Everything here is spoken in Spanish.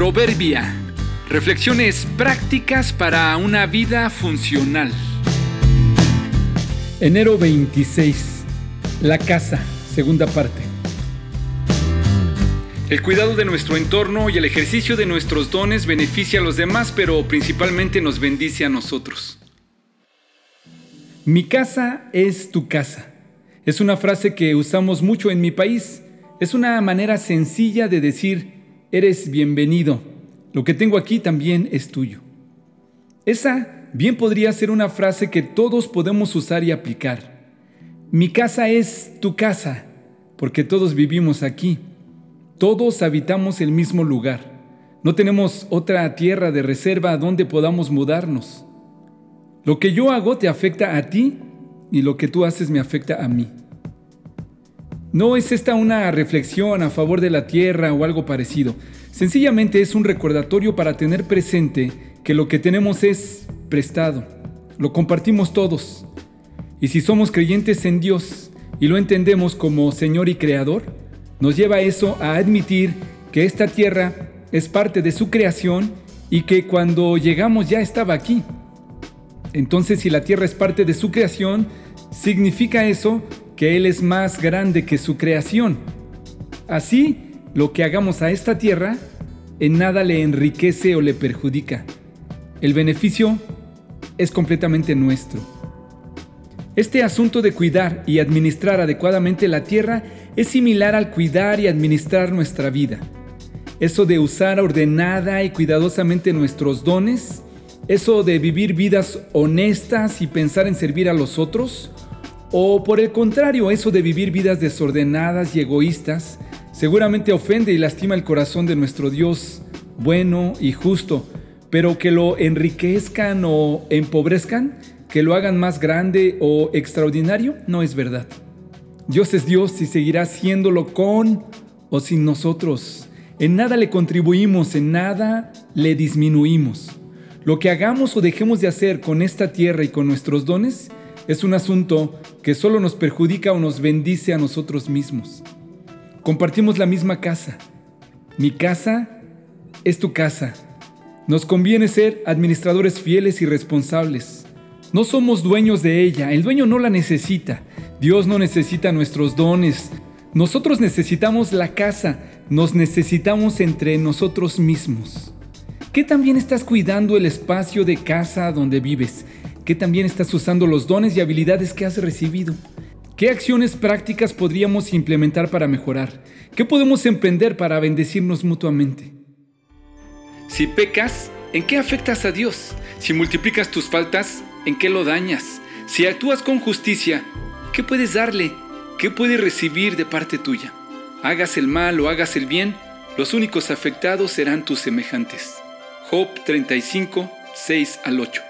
Proverbia. Reflexiones prácticas para una vida funcional. Enero 26. La casa, segunda parte. El cuidado de nuestro entorno y el ejercicio de nuestros dones beneficia a los demás, pero principalmente nos bendice a nosotros. Mi casa es tu casa. Es una frase que usamos mucho en mi país. Es una manera sencilla de decir, eres bienvenido. Lo que tengo aquí también es tuyo. Esa bien podría ser una frase que todos podemos usar y aplicar. Mi casa es tu casa, porque todos vivimos aquí. Todos habitamos el mismo lugar. No tenemos otra tierra de reserva donde podamos mudarnos. Lo que yo hago te afecta a ti y lo que tú haces me afecta a mí. No es esta una reflexión a favor de la tierra o algo parecido. Sencillamente es un recordatorio para tener presente que lo que tenemos es prestado. Lo compartimos todos. Y si somos creyentes en Dios y lo entendemos como Señor y Creador, nos lleva eso a admitir que esta tierra es parte de su creación y que cuando llegamos ya estaba aquí. Entonces si la tierra es parte de su creación, significa eso que Él es más grande que su creación. Así, lo que hagamos a esta tierra en nada le enriquece o le perjudica. El beneficio es completamente nuestro. Este asunto de cuidar y administrar adecuadamente la tierra es similar al cuidar y administrar nuestra vida. Eso de usar ordenada y cuidadosamente nuestros dones, eso de vivir vidas honestas y pensar en servir a los otros, o por el contrario, eso de vivir vidas desordenadas y egoístas, seguramente ofende y lastima el corazón de nuestro Dios bueno y justo, pero que lo enriquezcan o empobrezcan, que lo hagan más grande o extraordinario, no es verdad. Dios es Dios y seguirá siéndolo con o sin nosotros. En nada le contribuimos, en nada le disminuimos. Lo que hagamos o dejemos de hacer con esta tierra y con nuestros dones es un asunto que solo nos perjudica o nos bendice a nosotros mismos. Compartimos la misma casa. Mi casa es tu casa. Nos conviene ser administradores fieles y responsables. No somos dueños de ella, el dueño no la necesita. Dios no necesita nuestros dones. Nosotros necesitamos la casa, nos necesitamos entre nosotros mismos. ¿Qué también estás cuidando el espacio de casa donde vives? ¿Qué también estás usando los dones y habilidades que has recibido? ¿Qué acciones prácticas podríamos implementar para mejorar? ¿Qué podemos emprender para bendecirnos mutuamente? Si pecas, ¿en qué afectas a Dios? Si multiplicas tus faltas, ¿en qué lo dañas? Si actúas con justicia, ¿Qué puedes darle? ¿Qué puedes recibir de parte tuya? Hagas el mal o hagas el bien, los únicos afectados serán tus semejantes. Job 35, 6 al 8.